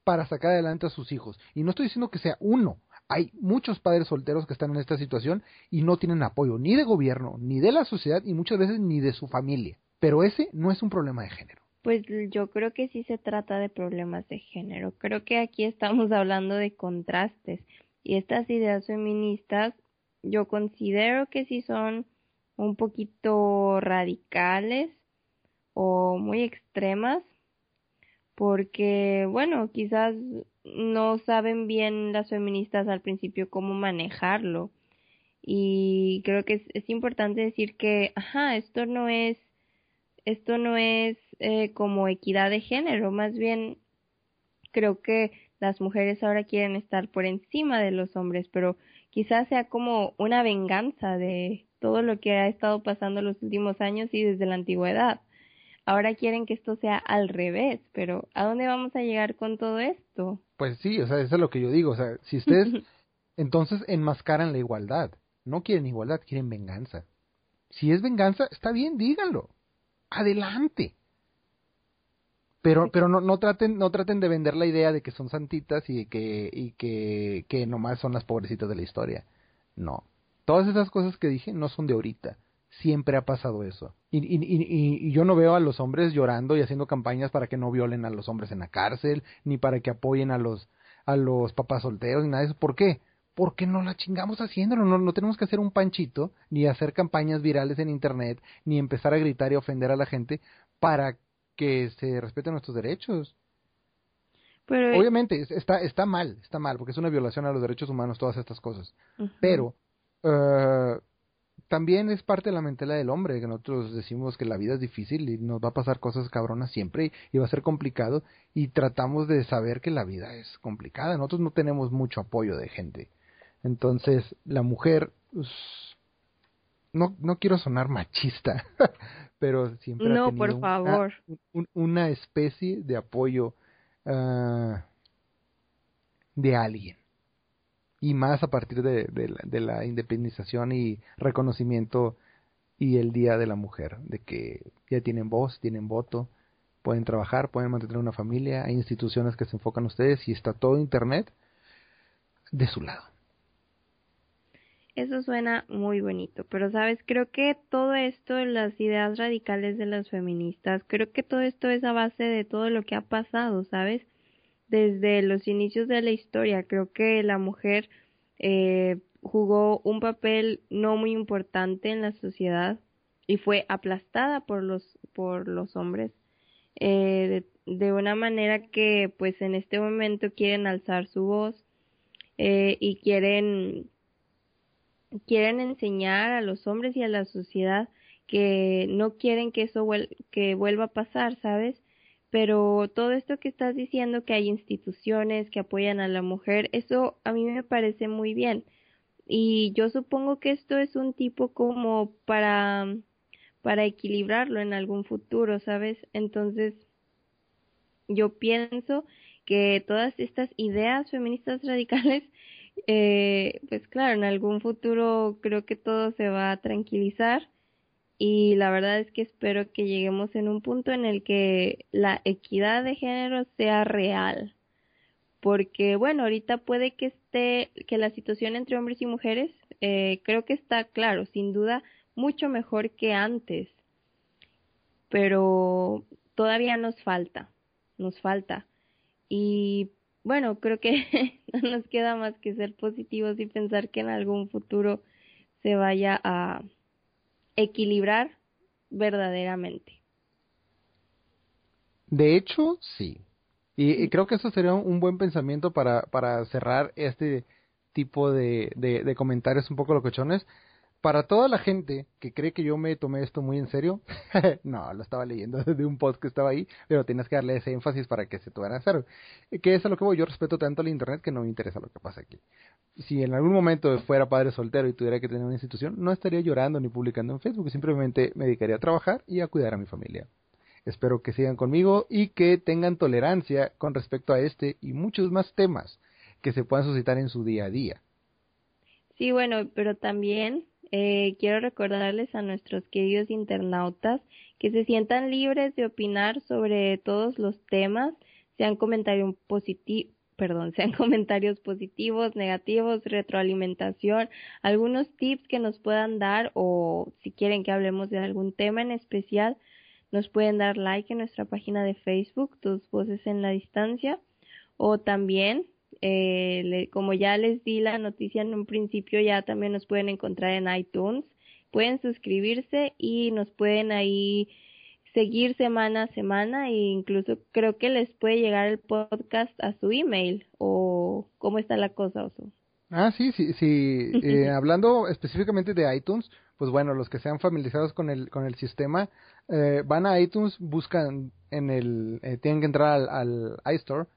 para sacar adelante a sus hijos. Y no estoy diciendo que sea uno. Hay muchos padres solteros que están en esta situación y no tienen apoyo ni de gobierno, ni de la sociedad y muchas veces ni de su familia. Pero ese no es un problema de género. Pues yo creo que sí se trata de problemas de género. Creo que aquí estamos hablando de contrastes y estas ideas feministas yo considero que sí son un poquito radicales o muy extremas porque bueno quizás no saben bien las feministas al principio cómo manejarlo y creo que es, importante decir que ajá esto no es esto no es eh, como equidad de género más bien creo que las mujeres ahora quieren estar por encima de los hombres pero quizás sea como una venganza de todo lo que ha estado pasando los últimos años y desde la antigüedad. Ahora quieren que esto sea al revés, pero ¿a dónde vamos a llegar con todo esto? Pues sí, o sea, eso es lo que yo digo, o sea, si ustedes entonces enmascaran la igualdad, no quieren igualdad, quieren venganza. Si es venganza, está bien, díganlo. Adelante pero pero no, no traten no traten de vender la idea de que son santitas y que y que, que nomás son las pobrecitas de la historia no todas esas cosas que dije no son de ahorita siempre ha pasado eso y, y, y, y, yo no veo a los hombres llorando y haciendo campañas para que no violen a los hombres en la cárcel ni para que apoyen a los a los papás solteros ni nada de eso ¿por qué? porque no la chingamos haciéndolo, no, no tenemos que hacer un panchito, ni hacer campañas virales en internet, ni empezar a gritar y ofender a la gente para que se respeten nuestros derechos. Pero, Obviamente está, está mal, está mal, porque es una violación a los derechos humanos todas estas cosas. Pero uh, también es parte de la mentalidad del hombre, que nosotros decimos que la vida es difícil y nos va a pasar cosas cabronas siempre y, va a ser complicado y tratamos de saber que la vida es complicada. Nosotros no tenemos mucho apoyo de gente. Entonces, la mujer, pues, no, no quiero sonar machista, pero siempre no, ha tenido por favor. Una, especie de apoyo uh, de alguien. Y más a partir de, la, de, la, independización y reconocimiento y el Día de la Mujer, de que ya tienen voz, tienen voto, pueden trabajar, pueden mantener una familia, hay instituciones que se enfocan en ustedes y está todo Internet de su lado. Eso suena muy bonito, pero sabes, creo que todo esto, las ideas radicales de las feministas, creo que todo esto es a base de todo lo que ha pasado, ¿sabes? Desde los inicios de la historia, creo que la mujer eh, jugó un papel no muy importante en la sociedad y fue aplastada por los, por los hombres eh, de, una manera que pues en este momento quieren alzar su voz eh, y quieren quieren enseñar a los hombres y a la sociedad que no quieren que eso que vuelva a pasar, ¿sabes? Pero todo esto que estás diciendo, que hay instituciones que apoyan a la mujer, eso a mí me parece muy bien. Y yo supongo que esto es un tipo como para, para equilibrarlo en algún futuro, ¿sabes? Entonces, yo pienso que todas estas ideas feministas radicales eh, pues claro, en algún futuro creo que todo se va a tranquilizar y la verdad es que espero que lleguemos en un punto en el que la equidad de género sea real. Porque bueno, ahorita puede que esté, que la situación entre hombres y mujeres, eh, creo que está claro, sin duda, mucho mejor que antes. Pero todavía nos falta, nos falta. Y bueno, creo que no nos queda más que ser positivos y pensar que en algún futuro se vaya a equilibrar verdaderamente. De hecho, sí. Y, creo que eso sería un buen pensamiento para, para cerrar este tipo de, de, de comentarios un poco locochones para toda la gente que cree que yo me tomé esto muy en serio, no, lo estaba leyendo de un post que estaba ahí, pero tienes que darle ese énfasis para que se tuviera a hacer. Que es a lo que voy, yo respeto tanto el internet que no me interesa lo que pasa aquí. Si en algún momento fuera padre soltero y tuviera que tener una institución, no estaría llorando ni publicando en Facebook, simplemente me dedicaría a trabajar y a cuidar a mi familia. Espero que sigan conmigo y que tengan tolerancia con respecto a este y muchos más temas que se puedan suscitar en su día a día. Sí, bueno, pero también eh, quiero recordarles a nuestros queridos internautas que se sientan libres de opinar sobre todos los temas, sean comentarios positivos, perdón, sean comentarios positivos, negativos, retroalimentación, algunos tips que nos puedan dar o si quieren que hablemos de algún tema en especial, nos pueden dar like en nuestra página de Facebook, Tus Voces en la Distancia, o también, eh, como ya les di la noticia en un principio, ya también nos pueden encontrar en iTunes, pueden suscribirse y nos pueden ahí seguir semana a semana e incluso creo que les puede llegar el podcast a su email o cómo está la cosa, Oso. Ah, sí, sí, sí. Eh, hablando específicamente de iTunes, pues bueno, los que sean familiarizados con el, con el sistema, eh, van a iTunes, buscan en el, eh, tienen que entrar al, al iStore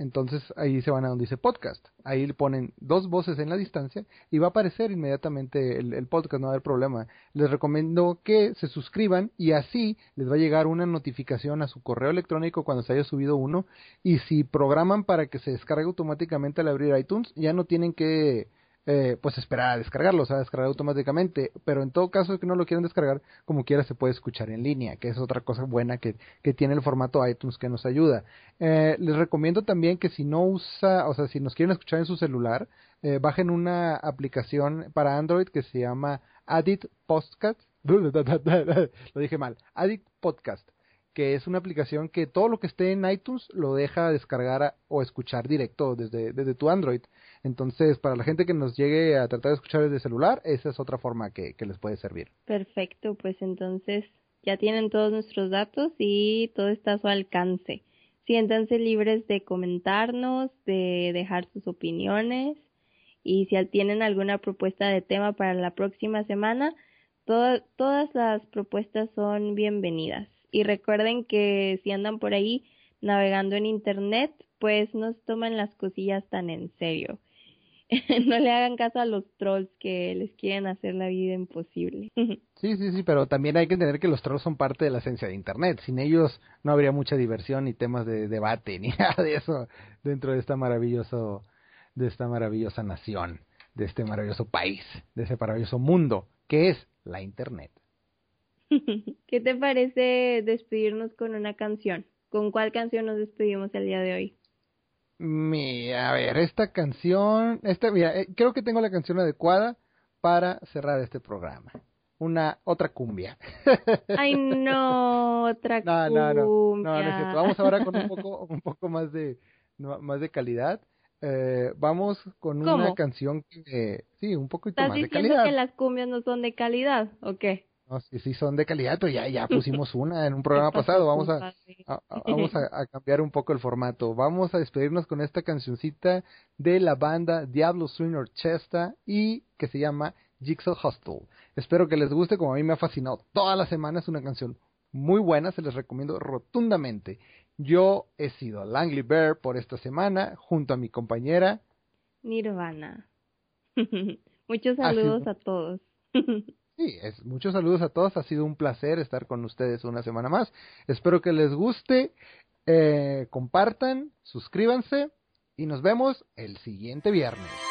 entonces ahí se van a donde dice podcast. Ahí le ponen dos voces en la distancia y va a aparecer inmediatamente el, podcast, no va a haber problema. Les recomiendo que se suscriban y así les va a llegar una notificación a su correo electrónico cuando se haya subido uno. Y si programan para que se descargue automáticamente al abrir iTunes, ya no tienen que eh, pues esperar a descargarlo, o sea, descargar automáticamente, pero en todo caso que no lo quieran descargar, como quiera se puede escuchar en línea, que es otra cosa buena que, que tiene el formato iTunes que nos ayuda. Eh, les recomiendo también que si no usa, o sea, si nos quieren escuchar en su celular, eh, bajen una aplicación para Android que se llama Adit Podcast, lo dije mal, Adit Podcast que es una aplicación que todo lo que esté en iTunes lo deja descargar o escuchar directo desde, desde tu Android. Entonces, para la gente que nos llegue a tratar de escuchar desde celular, esa es otra forma que, les puede servir. Perfecto, pues entonces ya tienen todos nuestros datos y todo está a su alcance. Siéntanse libres de comentarnos, de dejar sus opiniones y si tienen alguna propuesta de tema para la próxima semana, todas las propuestas son bienvenidas. Y recuerden que si andan por ahí navegando en Internet, pues no toman las cosillas tan en serio. no le hagan caso a los trolls que les quieren hacer la vida imposible. sí, sí, sí, pero también hay que entender que los trolls son parte de la esencia de Internet. Sin ellos no habría mucha diversión ni temas de debate ni nada de eso dentro de esta maravilloso, de esta maravillosa nación, de este maravilloso país, de ese maravilloso mundo que es la Internet. ¿Qué te parece despedirnos con una canción? ¿Con cuál canción nos despedimos el día de hoy? Mira, a ver, esta canción, esta, mira, eh, creo que tengo la canción adecuada para cerrar este programa. Una otra cumbia. Ay, no, otra cumbia. No, no, no, no, Vamos ahora con un poco, un poco más de, más de calidad. Eh, vamos con una canción que, sí, un poquito más de calidad. ¿Estás diciendo que las cumbias no son de calidad o qué? No, sí, sí son de calidad, pero ya, ya pusimos una en un programa pasado. Vamos a, vamos a, cambiar un poco el formato. Vamos a despedirnos con esta cancioncita de la banda Diablo Swing Orchestra y que se llama Jigsaw Hostel. Espero que les guste, como a mí me ha fascinado toda la semana. Es una canción muy buena, se les recomiendo rotundamente. Yo he sido Langley Bear por esta semana, junto a mi compañera Nirvana. Muchos saludos a todos. Sí, es, muchos saludos a todos. Ha sido un placer estar con ustedes una semana más. Espero que les guste. Eh, compartan, suscríbanse y nos vemos el siguiente viernes.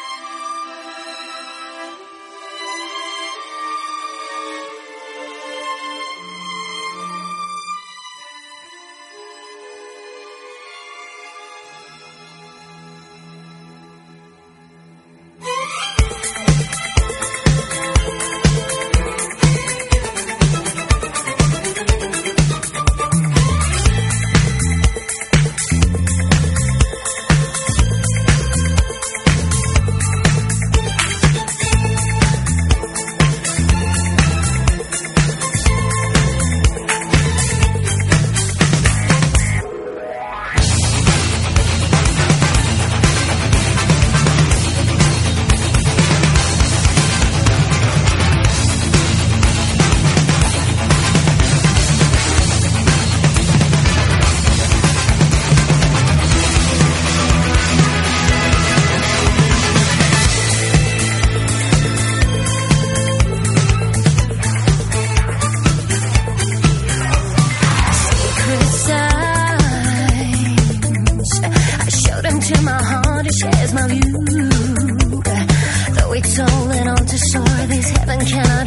turn